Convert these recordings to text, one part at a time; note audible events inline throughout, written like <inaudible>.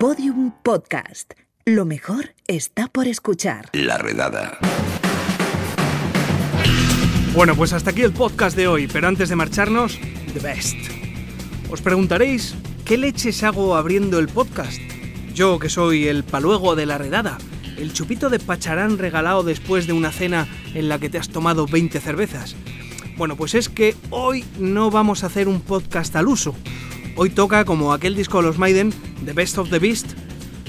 Podium Podcast. Lo mejor está por escuchar. La redada. Bueno, pues hasta aquí el podcast de hoy, pero antes de marcharnos, The Best. Os preguntaréis, ¿qué leches hago abriendo el podcast? Yo, que soy el paluego de la redada, el chupito de pacharán regalado después de una cena en la que te has tomado 20 cervezas. Bueno, pues es que hoy no vamos a hacer un podcast al uso. Hoy toca, como aquel disco de los Maiden, The Best of the Beast,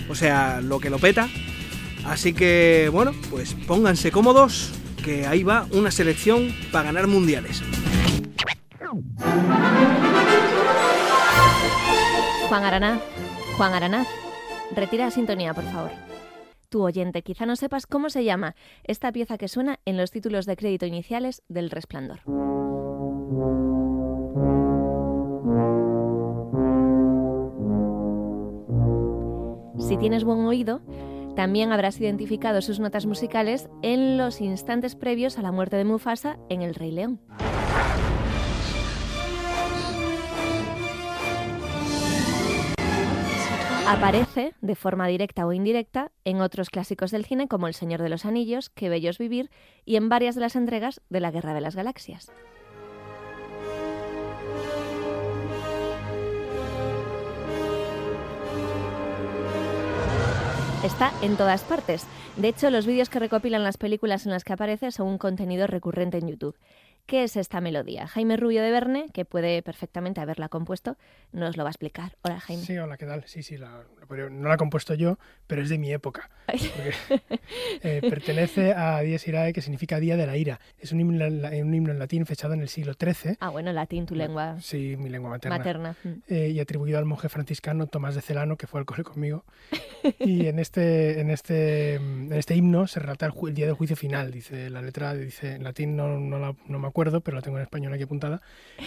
o sea, lo que lo peta. Así que, bueno, pues pónganse cómodos, que ahí va una selección para ganar mundiales. Juan Aranaz, Juan Aranaz, retira la sintonía, por favor. Tu oyente, quizá no sepas cómo se llama esta pieza que suena en los títulos de crédito iniciales del Resplandor. Si tienes buen oído, también habrás identificado sus notas musicales en los instantes previos a la muerte de Mufasa en El Rey León. Aparece, de forma directa o indirecta, en otros clásicos del cine como El Señor de los Anillos, Qué bellos vivir y en varias de las entregas de la Guerra de las Galaxias. Está en todas partes. De hecho, los vídeos que recopilan las películas en las que aparece son un contenido recurrente en YouTube. ¿Qué es esta melodía? Jaime Rubio de Verne, que puede perfectamente haberla compuesto, nos lo va a explicar. Hola, Jaime. Sí, hola, ¿qué tal? Sí, sí, la, no la he compuesto yo, pero es de mi época. eh, pertenece a Dies Irae, que significa Día de la Ira. Es un himno, un himno en latín fechado en el siglo XIII. Ah, bueno, latín, tu lengua. Sí, mi lengua materna. Materna. Eh, y atribuido al monje franciscano Tomás de Celano, que fue al cole conmigo. <laughs> y en este, en este, en este himno se relata el, el, día del juicio final. Dice la letra, dice en latín, no, no, la, no me acuerdo, pero la tengo en español aquí apuntada,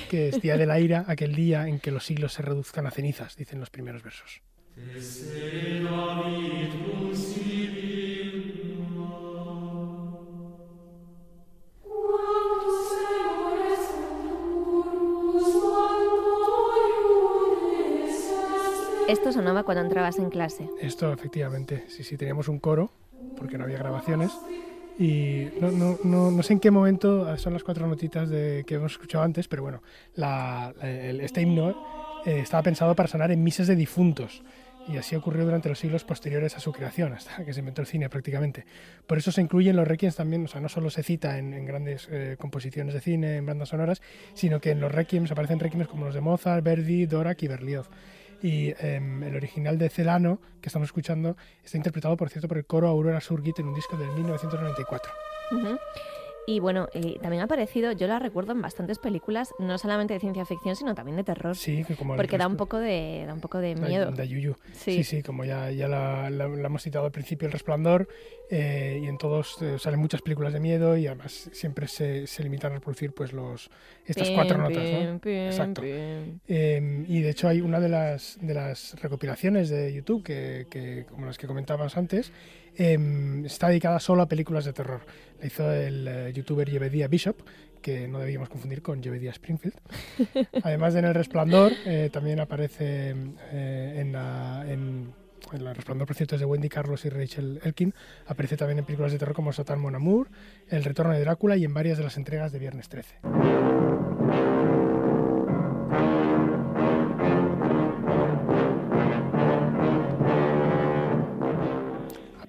que es Día de la Ira, aquel día en que los siglos se reduzcan a cenizas, dicen los primeros versos. Esto sonaba cuando entrabas en clase. Esto, efectivamente. Sí, sí, teníamos un coro, porque no había grabaciones. Y no, no, no, no, sé en qué momento, son las cuatro notitas de, que hemos escuchado antes, pero bueno, la, el, este himno eh, estaba pensado para sonar en misas de difuntos. Y así ocurrió durante los siglos posteriores a su creación, hasta que se inventó el cine prácticamente. Por eso se incluyen los requiems también, o sea, no solo se cita en, en grandes eh, composiciones de cine, en bandas sonoras, sino que en los requiems aparecen requiems como los de Mozart, Verdi, Dvorak y Berlioz. Y eh, el original de Celano, que estamos escuchando, está interpretado, por cierto, por el coro Aurora Surgit en un disco del 1994. Uh -huh. Y bueno, eh, también ha aparecido, yo la recuerdo en bastantes películas, no solamente de ciencia ficción, sino también de terror. Sí, que como Porque da un poco de, da un poco de miedo. De yuyu. Sí. sí, sí, como ya, ya la, la, la, hemos citado al principio, El Resplandor, eh, y en todos eh, salen muchas películas de miedo y además siempre se, se limitan a reproducir pues los estas Pim, cuatro notas. pim, ¿no? pim, Exacto. Eh, y de hecho hay una de las, de las recopilaciones de YouTube, que, que como las que comentábamos antes, eh, está dedicada solo a películas de terror. La hizo el eh, youtuber Yevedia Bishop, que no debíamos confundir con Yevedia Springfield. <laughs> Además de en El Resplandor, eh, también aparece eh, en, la, en, en El Resplandor, por cierto, es de Wendy Carlos y Rachel Elkin. Aparece también en películas de terror como Satan Mon Amour, El Retorno de Drácula y en varias de las entregas de Viernes 13.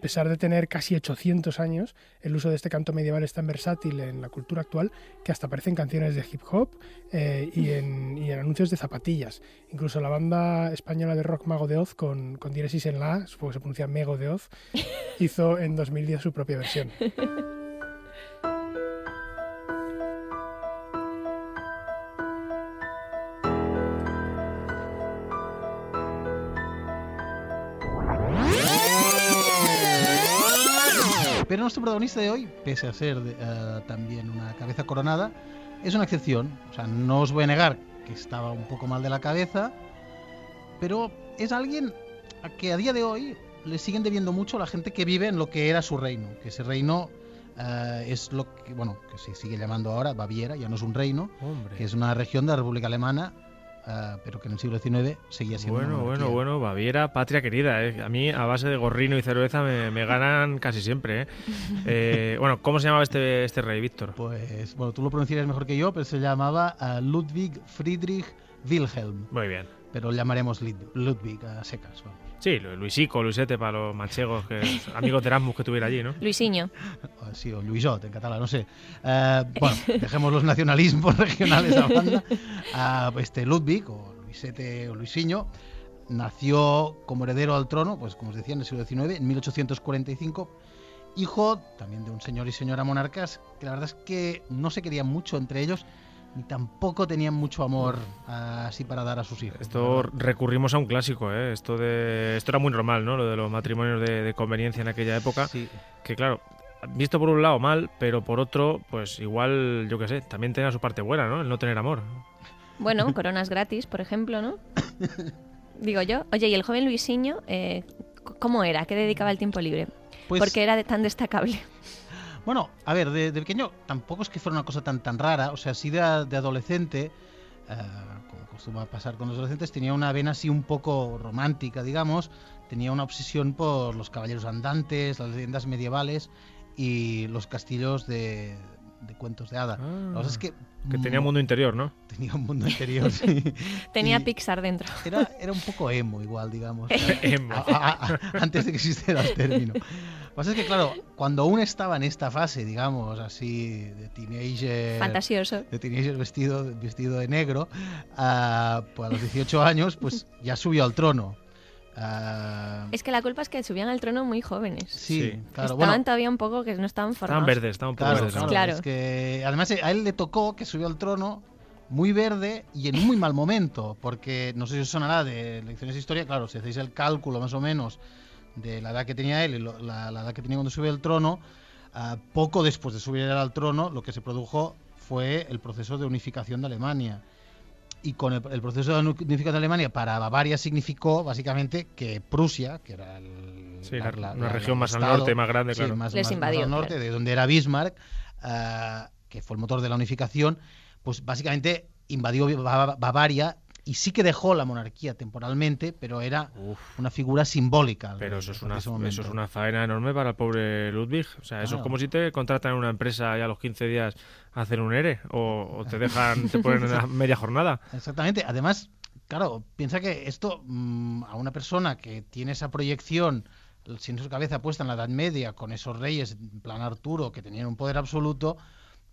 Pesar de tener casi 800 años, el uso de este canto medieval es tan versátil en la cultura actual que hasta aparece en canciones de hip hop eh, y, en, y, en, anuncios de zapatillas. Incluso la banda española de rock Mago de Oz, con, con diéresis en la A, supongo que se pronuncia Mego de Oz, <laughs> hizo en 2010 su propia versión. <laughs> nuestro protagonista de hoy, pese a ser uh, también una cabeza coronada, es una excepción. O sea, no os voy a negar que estaba un poco mal de la cabeza, pero es alguien a que a día de hoy le siguen debiendo mucho la gente que vive en lo que era su reino, que ese reino uh, es lo que, bueno, que se sigue llamando ahora Baviera, ya no es un reino, Hombre. que es una región de la República Alemana ah, pero que en el siglo XIX seguía siendo Bueno, una bueno, bueno, Baviera, patria querida. ¿eh? A mí, a base de gorrino y cerveza, me, me ganan casi siempre. ¿eh? <laughs> Eh, bueno, ¿cómo se llamaba este, este rey, Víctor? Pues, bueno, tú lo pronunciarías mejor que yo, pero se llamaba ah, Ludwig Friedrich Wilhelm. Muy bien. Pero lo llamaremos Lid- Ludwig a secas. vamos. Sí, Lu- Luisico, Luisete para los manchegos, que, <laughs> amigos de Erasmus que tuviera allí, ¿no? Luisinho. O Sí, o Luisot en catalán, no sé. Eh, bueno, dejemos los nacionalismos <laughs> regionales a banda. <laughs> Ah, este Ludwig, o Luisete o Luisinho, nació como heredero al trono, pues como os decía, en el siglo XIX, en 1845, hijo también de un señor y señora monarcas, que la verdad es que no se querían mucho entre ellos, ni tampoco tenían mucho amor así para dar a sus hijos. Esto recurrimos a un clásico, ¿eh? Esto, de, esto era muy normal, ¿no? Lo de los matrimonios de, de conveniencia en aquella época. Sí. Que claro, visto por un lado mal, pero por otro, pues igual, yo qué sé, también tenía su parte buena, ¿no? El no tener amor. Bueno, <laughs> coronas gratis, por ejemplo, ¿no? <coughs> Digo yo. Oye, ¿y el joven Luisinho, eh, cómo era? ¿A ¿Qué dedicaba el tiempo libre? Pues- ¿Por qué era de- tan destacable? Bueno, a ver, de, de pequeño tampoco es que fuera una cosa tan tan rara. O sea, sí de, de adolescente, eh, como acostumbra pasar con los adolescentes, tenía una vena así un poco romántica, digamos. Tenía una obsesión por los caballeros andantes, las leyendas medievales y los castillos de, de cuentos de hada. Ah, La es que, Que tenía mundo interior, ¿no? tenía un mundo interior. sí. <laughs> Tenía Y Pixar dentro. Era, era un poco emo igual, digamos. <laughs> Emo. A- a- a- antes de que existiera el término. Lo que pasa es que, claro, cuando uno estaba en esta fase, digamos, así, de teenager... Fantasioso. De teenager vestido, vestido de negro, ah, pues a los 18 años, pues <laughs> ya subió al trono. Ah, Es que la culpa es que subían al trono muy jóvenes. sí, sí. claro. estaban Bueno, todavía un poco que no estaban formados. Estaban verdes, estaban un poco claro, verdes. claro. Claro. es que además a él le tocó que subió al trono muy verde y en muy mal momento, porque no sé si os sonará de lecciones de historia, claro, si hacéis el cálculo más o menos de la edad que tenía él y lo- la, la edad que tenía cuando subió al trono, ah, poco después de subir al trono, lo que se produjo fue el proceso de unificación de Alemania. Y con el, el proceso de unificación de Alemania para Bavaria significó básicamente que Prusia, que era el- Sí, la- una región más al norte, más grande, sí, claro. más- Les más- más invadió, al norte, claro. de donde era Bismarck, ah, que fue el motor de la unificación, pues básicamente invadió Ba- Bavaria y sí que dejó la monarquía temporalmente, pero era Uf, una figura simbólica. pero eso es, una, eso es una faena enorme para el pobre Ludwig. O sea, eso es como si te contratan en una empresa y a los 15 días hacen un ERE o, o te dejan, te ponen en la <laughs> media jornada. Exactamente. Además, claro, piensa que esto mm, a una persona que tiene esa proyección sin su cabeza puesta en la Edad Media, con esos reyes, en plan Arturo, que tenían un poder absoluto,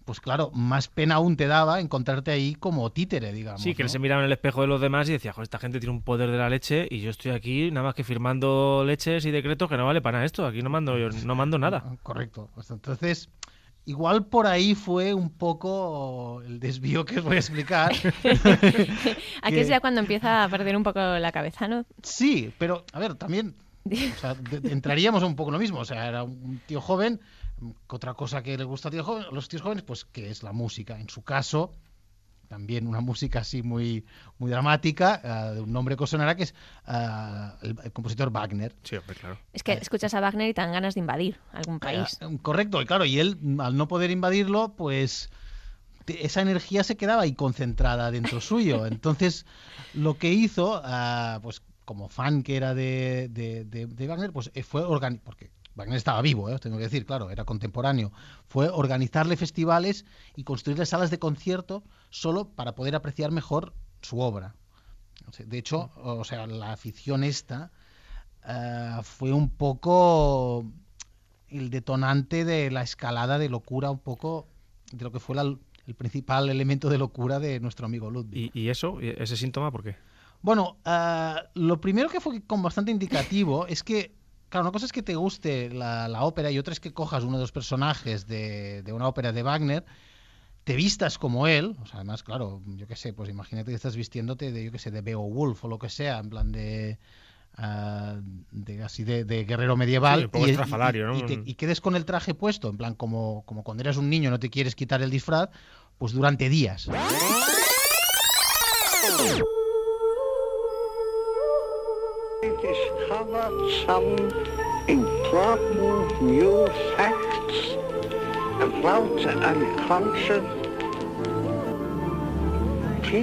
pues claro, más pena aún te daba encontrarte ahí como títere, digamos. Sí, que él ¿no? se miraba en el espejo de los demás y decía, joder, esta gente tiene un poder de la leche y yo estoy aquí nada más que firmando leches y decretos que no vale para esto. Aquí no mando, yo no mando nada. <laughs> Correcto. Pues entonces, igual por ahí fue un poco el desvío que os voy a explicar. <laughs> <laughs> Aquí que- es ya cuando empieza a perder un poco la cabeza, ¿no? Sí, pero a ver, también o sea, entraríamos un poco en lo mismo. O sea, era un tío joven. Otra cosa que le gusta a joven- los tíos jóvenes, pues que es la música. En su caso, también una música así muy, muy dramática, ah, de un nombre que os sonará, que es ah, el, el compositor Wagner. Sí, hombre, claro. Es que escuchas a Wagner y te dan ganas de invadir algún país. Eh, correcto, y claro, y él, al no poder invadirlo, pues esa energía se quedaba ahí concentrada dentro <laughs> suyo. Entonces, lo que hizo, pues como fan que era de, de, de- de Wagner, pues eh, fue organizar, porque Wagner estaba vivo, eh, os tengo que decir, claro, era contemporáneo, fue organizarle festivales y construirle salas de concierto solo para poder apreciar mejor su obra. De hecho, o sea, la afición esta ah, fue un poco el detonante de la escalada de locura, un poco de lo que fue la- el principal elemento de locura de nuestro amigo Ludwig. ¿Y, y eso? ¿Y ¿Ese síntoma por qué? Bueno, ah, lo primero que fue con bastante indicativo es que, claro, una cosa es que te guste la, la ópera y otra es que cojas uno de los personajes de, de una ópera de Wagner, te vistas como él, o sea, además, claro, yo qué sé, pues imagínate que estás vistiéndote de, yo qué sé, de Beowulf o lo que sea, en plan de... ah, de así de, de guerrero medieval Sí, poco estrafalario, ¿no? y te- y quedes con el traje puesto en plan como, como cuando eres un niño no te quieres quitar el disfraz pues durante días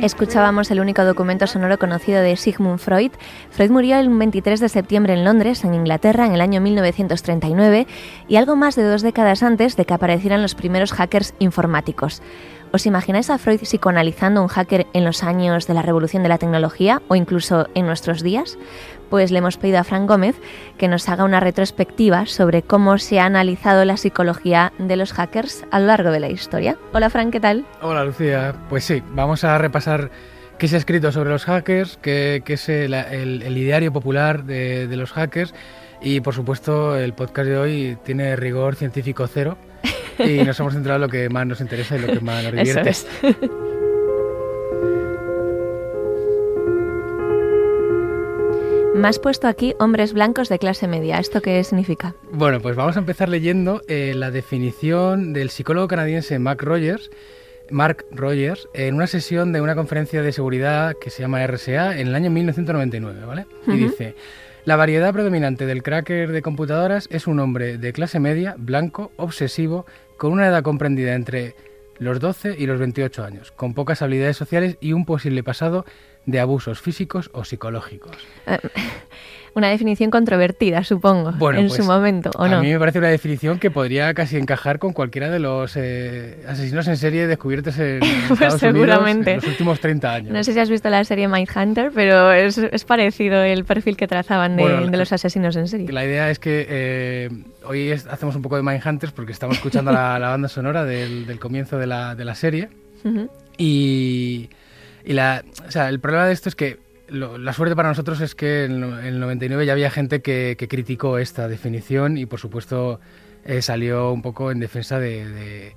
Escuchábamos el único documento sonoro conocido de Sigmund Freud. Freud murió el 23 de septiembre en Londres, en Inglaterra, en el año 1939 y algo más de dos décadas antes de que aparecieran los primeros hackers informáticos. ¿Os imagináis a Freud psicoanalizando un hacker en los años de la revolución de la tecnología o incluso en nuestros días? Pues le hemos pedido a Frank Gómez que nos haga una retrospectiva sobre cómo se ha analizado la psicología de los hackers a lo largo de la historia. Hola Frank, ¿qué tal? Hola Lucía, pues sí, vamos a repasar qué se ha escrito sobre los hackers, qué, qué es el ideario popular de, de los hackers y por supuesto el podcast de hoy tiene rigor científico cero y nos hemos centrado en lo que más nos interesa y lo que más nos Eso divierte. es. Me has puesto aquí hombres blancos de clase media. ¿Esto qué significa? Bueno, pues vamos a empezar leyendo eh, la definición del psicólogo canadiense Mark Rogers, Mark Rogers, en una sesión de una conferencia de seguridad que se llama RSA en el año 1999, ¿vale? Y dice, la variedad predominante del cracker de computadoras es un hombre de clase media, blanco, obsesivo, con una edad comprendida entre los 12 y los 28 años, con pocas habilidades sociales y un posible pasado de abusos físicos o psicológicos. Eh, Una definición controvertida, supongo, Bueno, en pues, su momento, ¿o a no? mí me parece una definición que podría casi encajar con cualquiera de los eh, asesinos en serie descubiertos en <laughs> Pues Estados seguramente. Unidos en los últimos 30 años. No sé si has visto la serie Mindhunter, pero es, es parecido el perfil que trazaban de, Bueno, de los asesinos en serie. La idea es que eh, hoy es- hacemos un poco de Mindhunters porque estamos escuchando la, <laughs> la banda sonora del, del comienzo de la, de la serie y, y la, o sea, el problema de esto es que la suerte para nosotros es que en el- en el 99 ya había gente que, criticó esta definición y por supuesto eh, salió un poco en defensa de,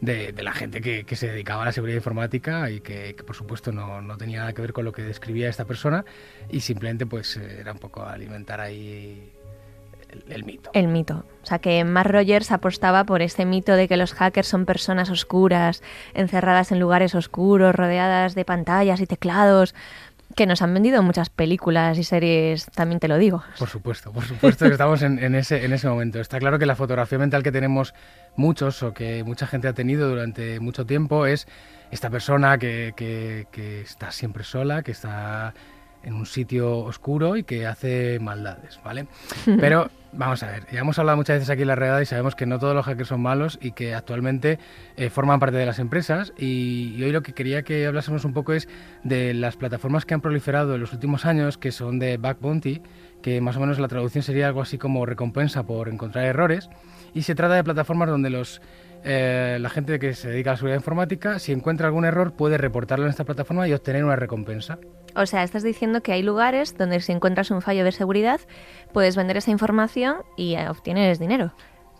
la gente que, se dedicaba a la seguridad informática y que, que, por supuesto no, no tenía nada que ver con lo que describía esta persona y simplemente pues eh, era un poco alimentar ahí el, el mito. El mito. O sea, que Mark Rogers apostaba por este mito de que los hackers son personas oscuras, encerradas en lugares oscuros, rodeadas de pantallas y teclados, que nos han vendido muchas películas y series, también te lo digo. Por supuesto, por supuesto que estamos en, en ese, en ese momento. Está claro que la fotografía mental que tenemos muchos o que mucha gente ha tenido durante mucho tiempo es esta persona que, que- que está siempre sola, que está en un sitio oscuro y que hace maldades, ¿vale? Pero vamos a ver, ya hemos hablado muchas veces aquí en la redada y sabemos que no todos los hackers son malos y que actualmente eh, forman parte de las empresas y, y hoy lo que quería que hablásemos un poco es de las plataformas que han proliferado en los últimos años, que son de Back Bounty, que más o menos la traducción sería algo así como recompensa por encontrar errores, y se trata de plataformas donde los eh, la gente que se dedica a la seguridad informática, si encuentra algún error, puede reportarlo en esta plataforma y obtener una recompensa. O sea, estás diciendo que hay lugares donde si encuentras un fallo de seguridad, puedes vender esa información y eh, obtienes dinero.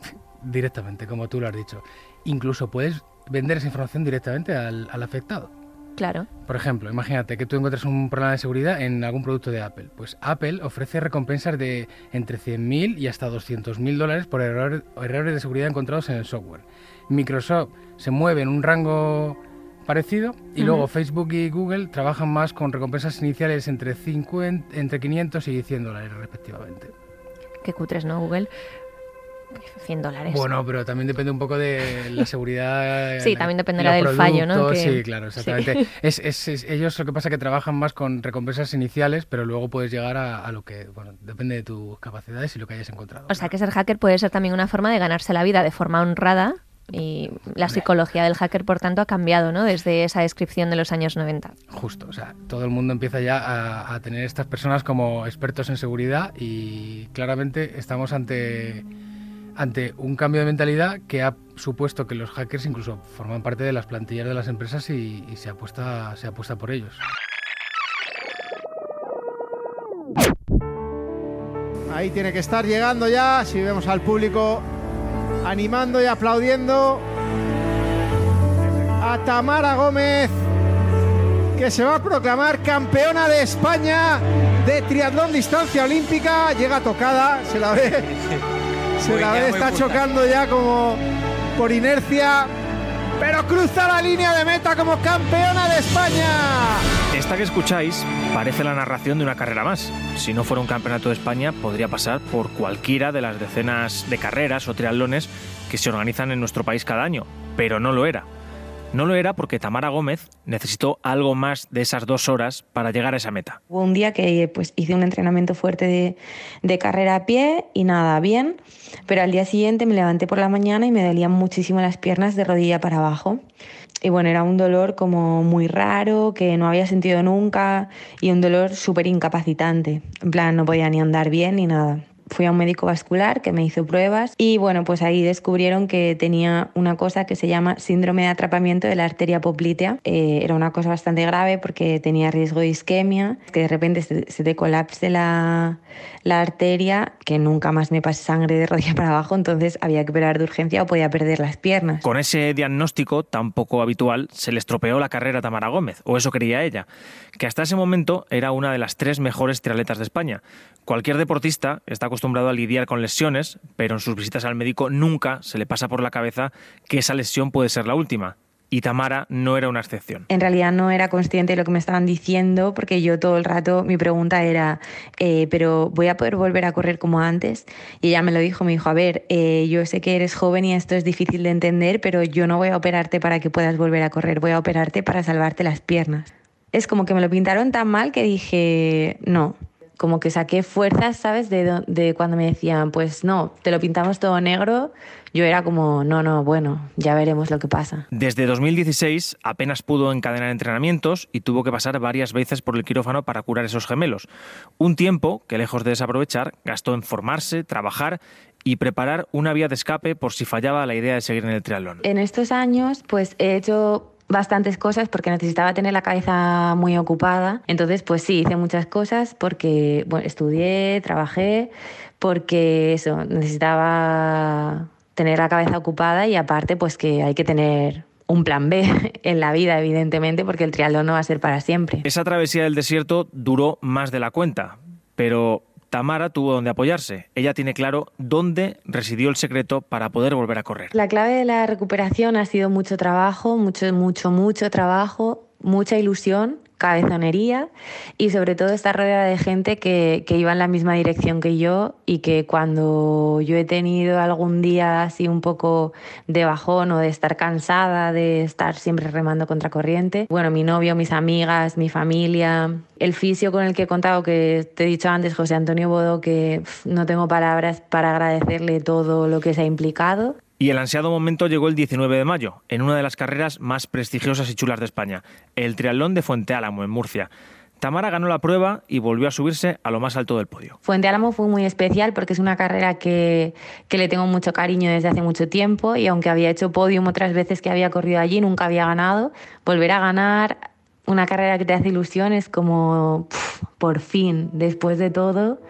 <laughs> Directamente, como tú lo has dicho. Incluso puedes vender esa información directamente al, al afectado. Claro. Por ejemplo, imagínate que tú encuentras un problema de seguridad en algún producto de Apple. Pues Apple ofrece recompensas de entre 100.000 y hasta 200.000 dólares por error- errores de seguridad encontrados en el software. Microsoft se mueve en un rango parecido y luego Facebook y Google trabajan más con recompensas iniciales entre, 50, entre 500 y 100 dólares respectivamente. Qué cutres, ¿no, Google? 100 dólares. Bueno, pero también depende un poco de la seguridad. <laughs> Sí, también dependerá del fallo, ¿no? Que- Sí, claro, sí. exactamente. Es, es- es- ellos lo que pasa es que trabajan más con recompensas iniciales, pero luego puedes llegar a, a lo que, bueno, depende de tus capacidades y lo que hayas encontrado. O sea, que ser hacker puede ser también una forma de ganarse la vida de forma honrada y la psicología del hacker, por tanto, ha cambiado, ¿no? Desde esa descripción de los años 90. Justo, o sea, todo el mundo empieza ya a, a tener estas personas como expertos en seguridad y claramente estamos ante, ante un cambio de mentalidad que ha supuesto que los hackers incluso forman parte de las plantillas de las empresas y, y se, apuesta, se apuesta por ellos. Ahí tiene que estar llegando ya, si vemos al público animando y aplaudiendo a Tamara Gómez, que se va a proclamar campeona de España de triatlón distancia olímpica. Llega tocada, se la ve, <laughs> se la ve, está chocando ya como por inercia, pero cruza la línea de meta como campeona de España. Esta que escucháis parece la narración de una carrera más. Si no fuera un campeonato de España, podría pasar por cualquiera de las decenas de carreras o triatlones que se organizan en nuestro país cada año, pero no lo era. No lo era porque Tamara Gómez necesitó algo más de esas dos horas para llegar a esa meta. Hubo un día que pues, hice un entrenamiento fuerte de, carrera a pie y nada, bien, pero al día siguiente me levanté por la mañana y me dolían muchísimo las piernas de rodilla para abajo. Y bueno, era un dolor como muy raro, que no había sentido nunca y un dolor súper incapacitante. En plan, no podía ni andar bien ni nada fui a un médico vascular que me hizo pruebas y bueno, pues ahí descubrieron que tenía una cosa que se llama síndrome de atrapamiento de la arteria poplitea. Eh, era una cosa bastante grave porque tenía riesgo de isquemia, que de repente se, te colapse la, la, arteria, que nunca más me pase sangre de rodilla <laughs> para abajo, entonces había que operar de urgencia o podía perder las piernas. Con ese diagnóstico tan poco habitual se le estropeó la carrera a Tamara Gómez, o eso quería ella, que hasta ese momento era una de las tres mejores triatletas de España. Cualquier deportista está acostumbrado a lidiar con lesiones, pero en sus visitas al médico nunca se le pasa por la cabeza que esa lesión puede ser la última. Y Tamara no era una excepción. En realidad no era consciente de lo que me estaban diciendo porque yo todo el rato mi pregunta era, eh, pero voy a poder volver a correr como antes. Y ella me lo dijo, me dijo, a ver, eh, yo sé que eres joven y esto es difícil de entender, pero yo no voy a operarte para que puedas volver a correr, voy a operarte para salvarte las piernas. Es como que me lo pintaron tan mal que dije, no, como que saqué fuerzas, ¿sabes? De, de, cuando me decían, pues no, te lo pintamos todo negro, yo era como, no, no, bueno, ya veremos lo que pasa. Desde 2016 apenas pudo encadenar entrenamientos y tuvo que pasar varias veces por el quirófano para curar esos gemelos. Un tiempo que, lejos de desaprovechar, gastó en formarse, trabajar y preparar una vía de escape por si fallaba la idea de seguir en el triatlón. En estos años, pues he hecho bastantes cosas porque necesitaba tener la cabeza muy ocupada. Entonces, pues sí, hice muchas cosas porque bueno, estudié, trabajé, porque eso, necesitaba tener la cabeza ocupada y aparte, pues que hay que tener un plan B <laughs> en la vida, evidentemente, porque el triatlón no va a ser para siempre. Esa travesía del desierto duró más de la cuenta, pero Tamara tuvo donde apoyarse. Ella tiene claro dónde residió el secreto para poder volver a correr. La clave de la recuperación ha sido mucho trabajo, mucho, mucho, mucho trabajo, mucha ilusión cabezonería y sobre todo estar rodeada de gente que, que, iba en la misma dirección que yo y que cuando yo he tenido algún día así un poco de bajón o de estar cansada, de estar siempre remando contra corriente, bueno, mi novio, mis amigas, mi familia, el fisio con el que he contado, que te he dicho antes, José Antonio Bodo, que no tengo palabras para agradecerle todo lo que se ha implicado. Y el ansiado momento llegó el 19 de mayo, en una de las carreras más prestigiosas y chulas de España, el Triatlón de Fuente Álamo, en Murcia. Tamara ganó la prueba y volvió a subirse a lo más alto del podio. Fuente Álamo fue muy especial porque es una carrera que, que, le tengo mucho cariño desde hace mucho tiempo y aunque había hecho podium otras veces que había corrido allí, nunca había ganado. Volver a ganar una carrera que te hace ilusión es como, por fin, después de todo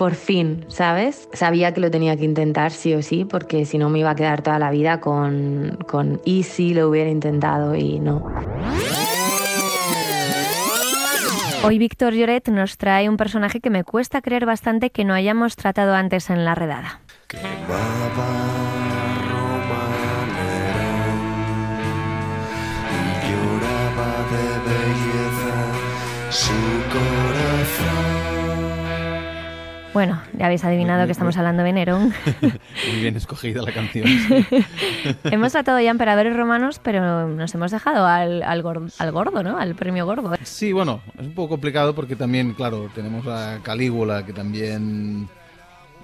por fin, ¿sabes? Sabía que lo tenía que intentar sí o sí, porque si no me iba a quedar toda la vida con, con y si lo hubiera intentado y no. Hoy Víctor Lloret nos trae un personaje que me cuesta creer bastante que no hayamos tratado antes en la redada. Bueno, ya habéis adivinado que estamos hablando de Nerón. <laughs> Muy bien escogida la canción. <laughs> hemos tratado ya emperadores romanos, pero nos hemos dejado al, al, gordo, ¿no? Al premio gordo. Sí, bueno, es un poco complicado porque también, claro, tenemos a Calígula, que también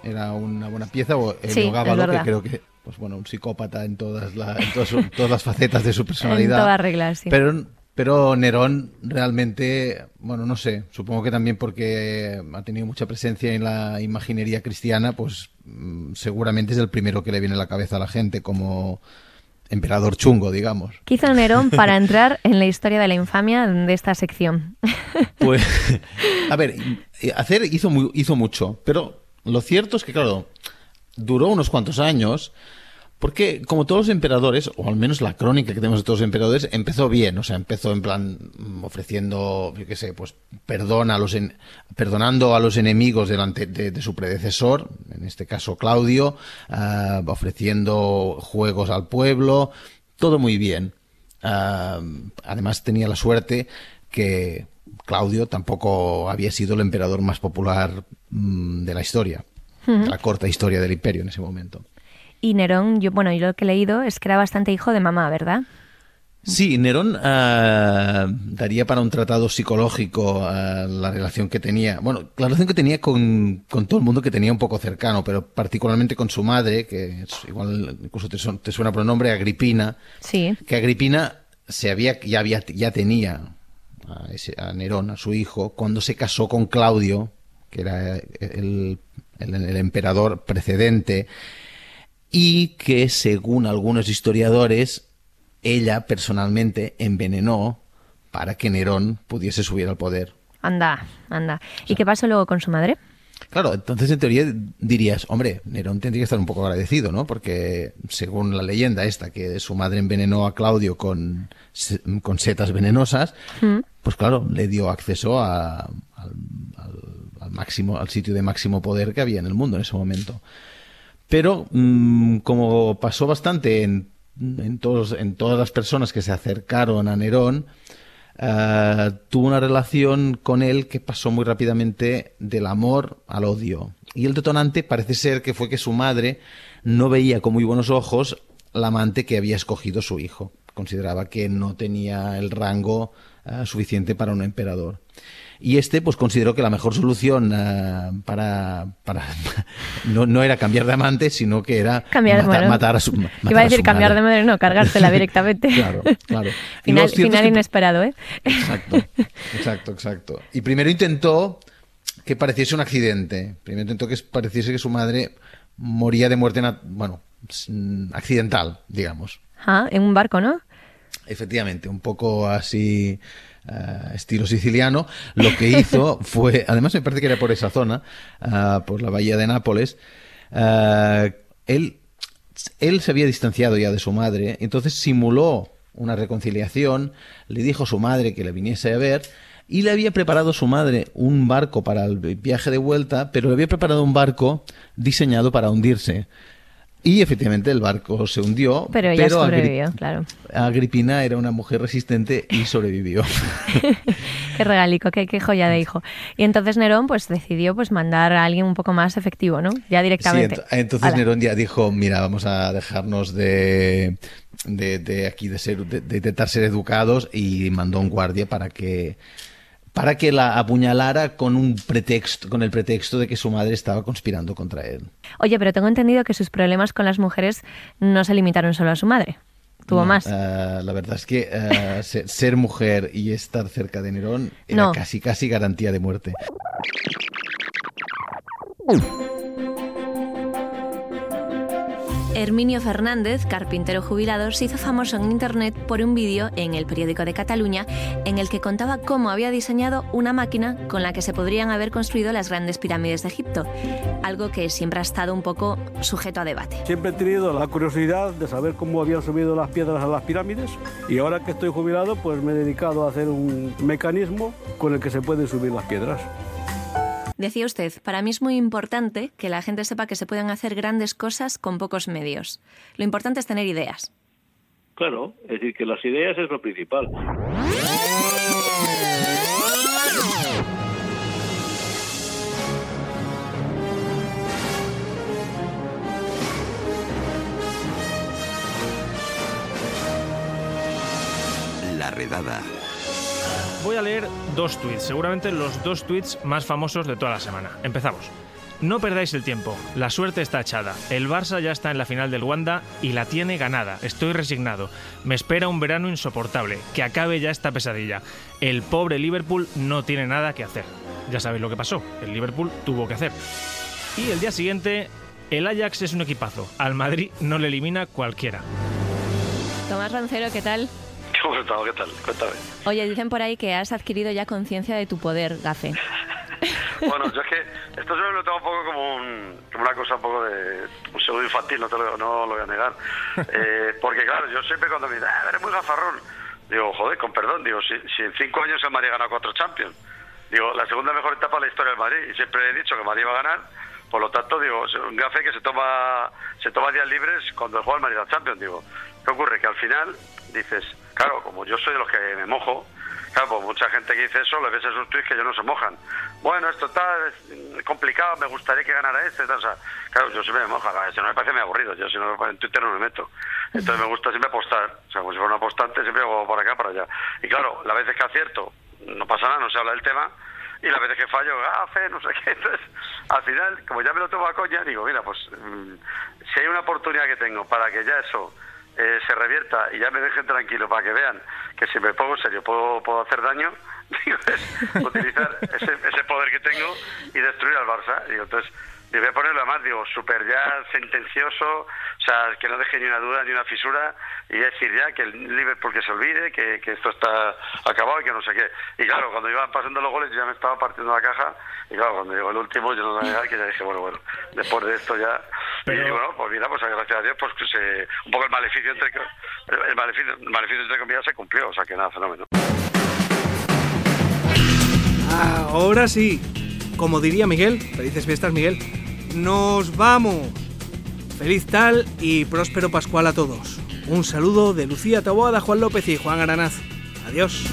era una buena pieza, o el sí, que creo que pues bueno, un psicópata en todas, todas, las facetas de su personalidad. En todas reglas, sí. Pero pero Nerón realmente, bueno, no sé, supongo que también porque ha tenido mucha presencia en la imaginería cristiana, pues mm, seguramente es el primero que le viene a la cabeza a la gente como emperador chungo, digamos. ¿Qué hizo Nerón para entrar en la historia de la infamia de esta sección? <laughs> Pues, a ver, hacer hizo, hizo mucho, pero lo cierto es que, claro, duró unos cuantos años porque, como todos los emperadores, o al menos la crónica que tenemos de todos los emperadores, empezó bien. O sea, empezó en plan mm, ofreciendo, yo qué sé, pues perdón a los perdonando a los enemigos delante de, su predecesor, en este caso Claudio, ah, ofreciendo juegos al pueblo, todo muy bien. Ah, además tenía la suerte que Claudio tampoco había sido el emperador más popular mm, de la historia, de la corta historia del imperio en ese momento. Y Nerón, yo, bueno, yo lo que he leído es que era bastante hijo de mamá, ¿verdad? Sí, Nerón eh, daría para un tratado psicológico la relación que tenía, bueno, la relación que tenía con, con, todo el mundo que tenía un poco cercano, pero particularmente con su madre, que es, igual incluso te, te, suena por el nombre, Agripina. Sí. Que Agripina se había, ya, había, ya tenía a, ese, a Nerón, a su hijo, cuando se casó con Claudio, que era el, el, el emperador precedente, y que según algunos historiadores ella personalmente envenenó para que Nerón pudiese subir al poder. Anda, anda. ¿Y qué pasó luego con su madre? Claro, entonces en teoría dirías, hombre, Nerón tendría que estar un poco agradecido, ¿no? Porque según la leyenda esta, que su madre envenenó a Claudio con, con setas venenosas, ¿Mm? pues claro, le dio acceso a, al, al, al, máximo, al sitio de máximo poder que había en el mundo en ese momento. Pero mmm, como pasó bastante en en, todos, en todas las personas que se acercaron a Nerón, uh, tuvo una relación con él que pasó muy rápidamente del amor al odio. Y el detonante parece ser que fue que su madre no veía con muy buenos ojos la amante que había escogido su hijo. Consideraba que no tenía el rango uh, suficiente para un emperador. Y este, pues consideró que la mejor solución uh, para, para <laughs> no, no, era cambiar de amante, sino que era cambiar, matar, bueno, matar, a su matar Iba a decir a cambiar madre. de madre, no, cargársela <laughs> directamente. claro, claro. <laughs> final final que... inesperado, ¿eh? Exacto, exacto, exacto. Y primero intentó que pareciese un accidente. Primero intentó que pareciese que su madre moría de muerte, bueno, accidental, digamos. Ah, en un barco, ¿no? Efectivamente, un poco así Uh, estilo siciliano, lo que hizo <laughs> fue, además me parece que era por esa zona, uh, por la bahía de Nápoles, uh, él, él se había distanciado ya de su madre, entonces simuló una reconciliación, le dijo a su madre que le viniese a ver, y le había preparado su madre un barco para el viaje de vuelta, pero le había preparado un barco diseñado para hundirse. Y efectivamente el barco se hundió. Pero ella pero sobrevivió, Agri claro. Agripina era una mujer resistente y sobrevivió. <laughs> qué regalico, qué, qué, joya de hijo. Y entonces Nerón pues decidió pues mandar a alguien un poco más efectivo, ¿no? Ya directamente. Sí, ent entonces. Nerón ya dijo, mira, vamos a dejarnos de, de, de aquí, de, ser, de, de intentar ser educados y mandó un guardia para que para que la apuñalara con un pretexto, con el pretexto de que su madre estaba conspirando contra él. Oye, pero tengo entendido que sus problemas con las mujeres no se limitaron solo a su madre. Tuvo no, más. Uh, la verdad es que uh, ser, mujer y estar cerca de Nerón era no. casi casi garantía de muerte. Herminio Fernández, carpintero jubilado, se hizo famoso en Internet por un vídeo en el periódico de Cataluña en el que contaba cómo había diseñado una máquina con la que se podrían haber construido las grandes pirámides de Egipto, algo que siempre ha estado un poco sujeto a debate. Siempre he tenido la curiosidad de saber cómo habían subido las piedras a las pirámides y ahora que estoy jubilado pues me he dedicado a hacer un mecanismo con el que se pueden subir las piedras. Decía usted, para mí es muy importante que la gente sepa que se pueden hacer grandes cosas con pocos medios. Lo importante es tener ideas. Claro, es decir, que las ideas es lo principal. La redada. Voy a leer dos tweets, seguramente los dos tweets más famosos de toda la semana. Empezamos. No perdáis el tiempo, la suerte está echada. El Barça ya está en la final del Wanda y la tiene ganada. Estoy resignado. Me espera un verano insoportable. Que acabe ya esta pesadilla. El pobre Liverpool no tiene nada que hacer. Ya sabéis lo que pasó. El Liverpool tuvo que hacer. Y el día siguiente, el Ajax es un equipazo. Al Madrid no le elimina cualquiera. Tomás Roncero, ¿qué tal? ¿Cómo has estado? ¿Qué tal? Cuéntame. Oye, dicen por ahí que has adquirido ya conciencia de tu poder, Gafe. <laughs> bueno, yo es que esto yo lo tengo un poco como, un, como una cosa un poco de un pseudo infantil, no, te lo, no lo voy a negar. <laughs> Eh, porque claro, yo siempre cuando me dicen, ah, eres muy gafarrón, digo, joder, con perdón, digo, si, si en cinco años el Madrid ha ganado cuatro Champions, digo, la segunda mejor etapa de la historia del Madrid, y siempre he dicho que el Madrid va a ganar, por lo tanto, digo, un gafe que se toma se toma días libres cuando juega el Madrid la Champions, digo, ¿qué ocurre? Que al final dices, claro, como yo soy de los que me mojo, Claro, pues mucha gente que dice eso, le ves esos tweets que ellos no se mojan. Bueno, esto está es complicado, me gustaría que ganara este. Tal, claro, yo siempre me moja, si no me parece muy aburrido. Yo si no en Twitter no me meto. Entonces me gusta siempre apostar. O sea, como si fuera un apostante, siempre hago por acá, para allá. Y claro, las veces que acierto, no pasa nada, no se habla del tema. Y las veces que fallo, gafe, no sé qué. Entonces, al final, como ya me lo tomo a coña, digo, mira, pues mm, si hay una oportunidad que tengo para que ya eso eh, se revierta y ya me dejen tranquilo para que vean que si me pongo en serio puedo, puedo hacer daño, <laughs> digo, es utilizar ese, ese poder que tengo y destruir al Barça. Digo, entonces, y voy a ponerlo además, digo, súper ya sentencioso, o sea, que no deje ni una duda ni una fisura, y decir ya que el Liverpool que se olvide, que, que esto está acabado y que no sé qué. Y claro, cuando iban pasando los goles yo ya me estaba partiendo la caja, y claro, cuando llegó el último yo no lo voy a negar, que ya dije, bueno, bueno, después de esto ya... Y bueno, pues mira, pues gracias a Dios, pues que se, un poco el maleficio entre, el maleficio, el maleficio entre comillas se cumplió, o sea que nada, fenómeno. Ahora sí, como diría Miguel, felices fiestas Miguel, nos vamos. Feliz tal y próspero Pascual a todos. Un saludo de Lucía Taboada, Juan López y Juan Aranaz. Adiós.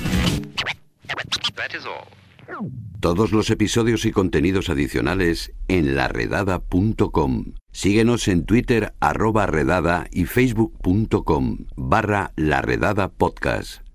Todos los episodios y contenidos adicionales en laredada.com. Síguenos en Twitter arroba redada y facebook.com barra laredada podcast.